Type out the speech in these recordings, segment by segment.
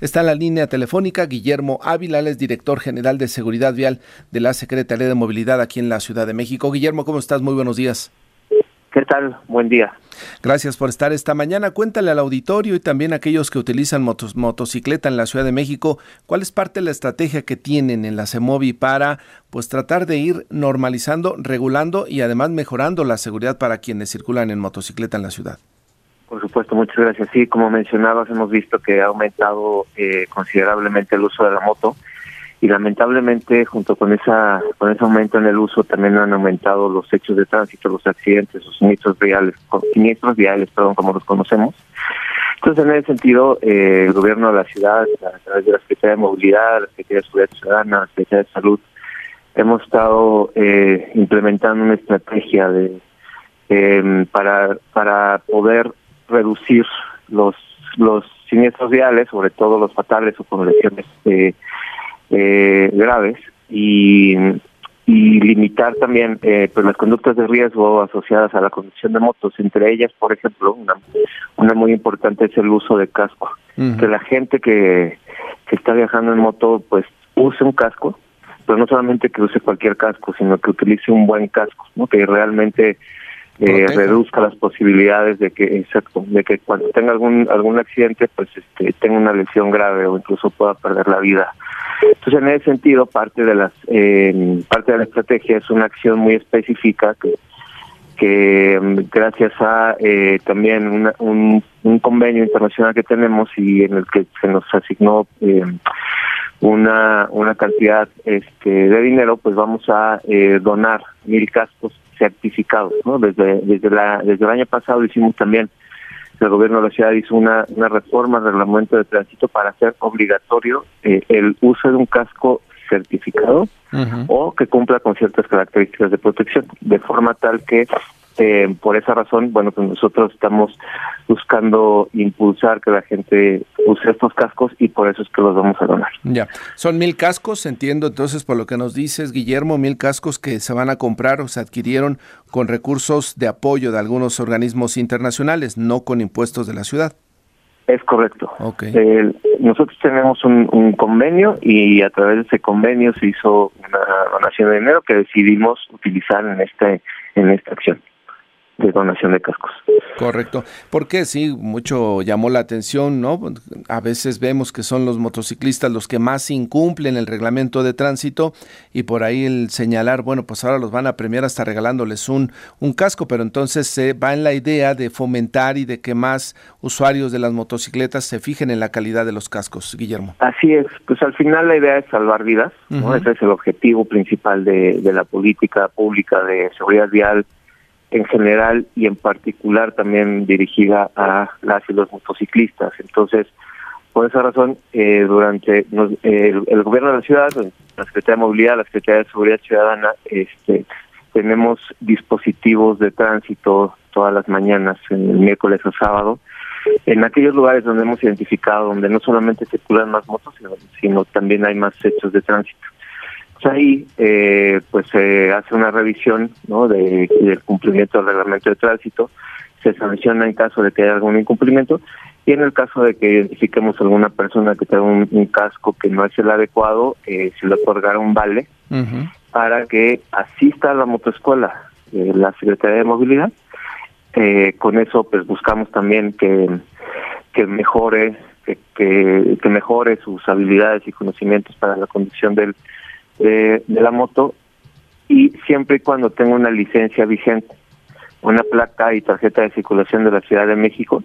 Está en la línea telefónica Guillermo Ávila, es director general de Seguridad Vial de la Secretaría de Movilidad aquí en la Ciudad de México. Guillermo, ¿cómo estás? Muy buenos días. ¿Qué tal? Buen día. Gracias por estar esta mañana. Cuéntale al auditorio y también a aquellos que utilizan motocicleta en la Ciudad de México, ¿cuál es parte de la estrategia que tienen en la CEMOVI para pues tratar de ir normalizando, regulando y además mejorando la seguridad para quienes circulan en motocicleta en la ciudad? Por supuesto, muchas gracias. Sí, como mencionabas, hemos visto que ha aumentado eh, considerablemente el uso de la moto y lamentablemente junto con esa con ese aumento en el uso también han aumentado los hechos de tránsito, los accidentes, los siniestros viales, siniestros viales, perdón, como los conocemos. Entonces, en ese sentido, eh, el gobierno de la ciudad, a través de la Secretaría de Movilidad, la Secretaría de Seguridad Ciudadana, la Secretaría de Salud, hemos estado eh, implementando una estrategia de em, para para poder reducir los los siniestros viales, sobre todo los fatales o con lesiones eh, eh, graves y, y limitar también eh, pues las conductas de riesgo asociadas a la conducción de motos. Entre ellas, por ejemplo, una, una muy importante es el uso de casco. Que la gente que, que está viajando en moto pues use un casco, pero no solamente que use cualquier casco, sino que utilice un buen casco, ¿no? que realmente eh, reduzca las posibilidades de que exacto de que cuando tenga algún algún accidente pues este tenga una lesión grave o incluso pueda perder la vida. Entonces, en ese sentido, parte de las eh, parte de la estrategia es una acción muy específica que, que mm, gracias a eh, también un, un, convenio internacional que tenemos y en el que se nos asignó eh, una una cantidad este de dinero, pues vamos a eh, donar mil cascos certificados, ¿no? Desde desde la desde el año pasado hicimos también el gobierno de la ciudad hizo una, una reforma al reglamento de tránsito para hacer obligatorio eh, el uso de un casco certificado o que cumpla con ciertas características de protección, de forma tal que eh, por esa razón, bueno, pues nosotros estamos buscando impulsar que la gente use estos cascos y por eso es que los vamos a donar. Ya, son mil cascos, entiendo entonces por lo que nos dices, Guillermo, mil cascos que se van a comprar o se adquirieron con recursos de apoyo de algunos organismos internacionales, no con impuestos de la ciudad. Es correcto. Okay. nosotros tenemos un, un, convenio y a través de ese convenio se hizo una donación de dinero que decidimos utilizar en este en esta acción de donación de cascos. Correcto, porque sí, mucho llamó la atención, ¿no? A veces vemos que son los motociclistas los que más incumplen el reglamento de tránsito y por ahí el señalar, bueno, pues ahora los van a premiar hasta regalándoles un, un casco, pero entonces se va en la idea de fomentar y de que más usuarios de las motocicletas se fijen en la calidad de los cascos, Guillermo. Así es, pues al final la idea es salvar vidas, ¿no? Ese es el objetivo principal de, de la política pública de seguridad vial en general y en particular también dirigida a las y los motociclistas. Entonces, por esa razón, eh, durante el, gobierno de la ciudad, la Secretaría de Movilidad, la Secretaría de Seguridad Ciudadana, este, tenemos dispositivos de tránsito todas las mañanas, en el miércoles o sábado, en aquellos lugares donde hemos identificado, donde no solamente circulan más motos, sino también hay más hechos de tránsito ahí eh, pues se hace una revisión ¿no? de, del cumplimiento del reglamento de tránsito, se sanciona en caso de que haya algún incumplimiento y en el caso de que identifiquemos alguna persona que tenga un, casco que no es el adecuado, eh, se le otorgará un vale para que asista a la motoescuela de la Secretaría de Movilidad. Eh, con eso pues buscamos también que, que mejore que, que, que mejore sus habilidades y conocimientos para la conducción del de, la moto y siempre y cuando tenga una licencia vigente, una placa y tarjeta de circulación de la Ciudad de México.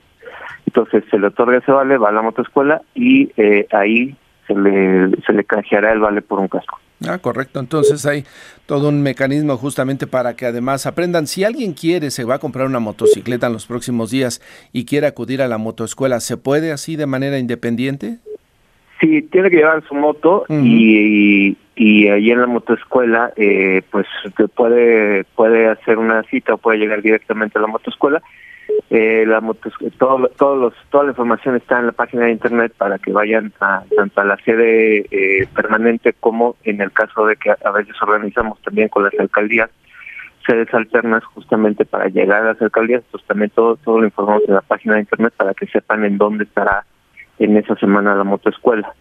Entonces se le otorga ese vale, va a la motoescuela y eh, ahí se le, se le canjeará el vale por un casco. Ah, correcto. Entonces hay todo un mecanismo justamente para que además aprendan. Si alguien quiere, se va a comprar una motocicleta en los próximos días y quiere acudir a la motoescuela, ¿se puede así de manera independiente? Sí, tiene que llevar su moto y, y, ahí en la motoescuela eh, pues puede puede hacer una cita o puede llegar directamente a la motoescuela. Eh, la motos, todo, todos los, toda la información está en la página de internet para que vayan a, tanto a la sede eh, permanente como en el caso de que a veces organizamos también con las alcaldías sedes alternas justamente para llegar a las alcaldías, pues también todo, todo lo informamos en la página de internet para que sepan en dónde estará en esa semana la motoescuela.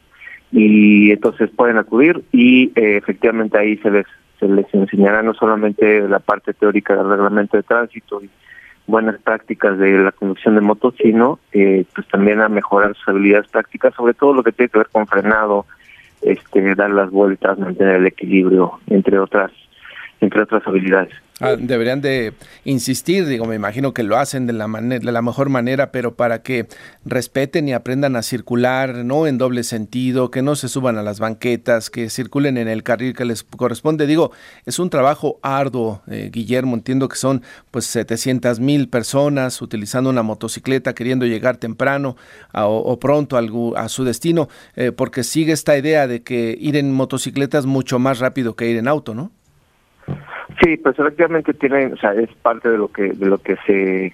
Y entonces pueden acudir y eh, efectivamente ahí se les, se les enseñará no solamente la parte teórica del reglamento de tránsito y buenas prácticas de la conducción de motos, sino eh, pues también a mejorar sus habilidades prácticas, sobre todo lo que tiene que ver con frenado, este, dar las vueltas, mantener el equilibrio, entre otras, entre otras habilidades. Ah, deberían de insistir, digo, me imagino que lo hacen de la de la mejor manera, pero para que respeten y aprendan a circular, no en doble sentido, que no se suban a las banquetas, que circulen en el carril que les corresponde. Digo, es un trabajo arduo, eh, Guillermo, entiendo que son pues 700 mil personas utilizando una motocicleta, queriendo llegar temprano o, pronto a, a, su destino, eh, porque sigue esta idea de que ir en motocicleta es mucho más rápido que ir en auto, ¿no? Sí, pues efectivamente tiene, o sea, es parte de lo que de lo que se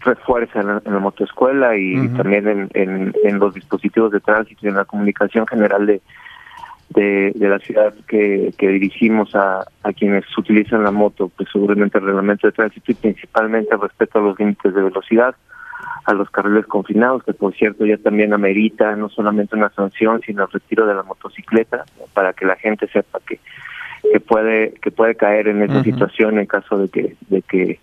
refuerza en la, en motoescuela y también en, en, los dispositivos de tránsito y en la comunicación general de, de, la ciudad que, que dirigimos a, a quienes utilizan la moto, pues seguramente el reglamento de tránsito y principalmente respecto a los límites de velocidad, a los carriles confinados, que por cierto ya también amerita no solamente una sanción, sino el retiro de la motocicleta, para que la gente sepa que que puede que puede caer en esa situación en caso de que de que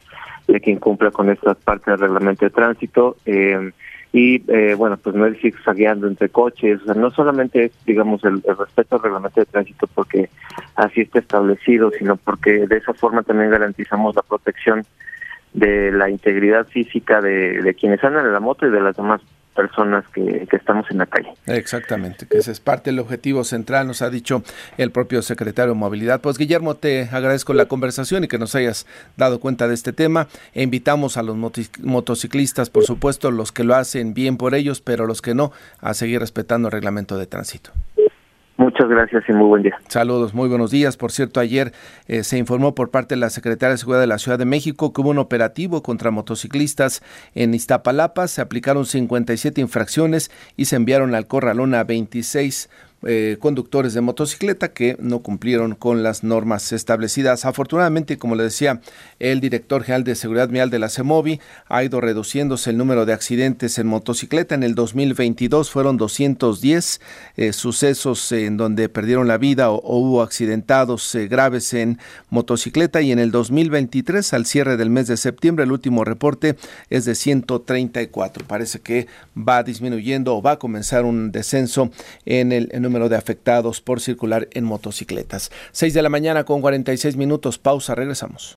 de que incumpla con estas partes del reglamento de tránsito eh, y eh, bueno pues no es ir zigzagueando entre coches o sea no solamente es digamos el, respeto al reglamento de tránsito porque así está establecido sino porque de esa forma también garantizamos la protección de la integridad física de, de quienes andan en la moto y de las demás personas que, estamos en la calle. Exactamente, que ese es parte del objetivo central, nos ha dicho el propio secretario de Movilidad. Pues Guillermo, te agradezco la conversación y que nos hayas dado cuenta de este tema. E invitamos a los motociclistas, por supuesto, los que lo hacen bien por ellos, pero los que no, a seguir respetando el reglamento de tránsito. Muchas gracias y muy buen día. Saludos, muy buenos días. Por cierto, ayer eh, se informó por parte de la Secretaría de Seguridad de la Ciudad de México que hubo un operativo contra motociclistas en Iztapalapa. Se aplicaron 57 infracciones y se enviaron al corralón a 26 eh, conductores de motocicleta que no cumplieron con las normas establecidas. Afortunadamente, como le decía el director general de Seguridad Vial de la CEMOVI, ha ido reduciéndose el número de accidentes en motocicleta. En el 2022 fueron 210 eh, sucesos en donde perdieron la vida o, hubo accidentados eh, graves en motocicleta y en el 2023 al cierre del mes de septiembre el último reporte es de 134. Parece que va disminuyendo o va a comenzar un descenso en el de afectados por circular en motocicletas. 6 de la mañana con 46 minutos, pausa, regresamos.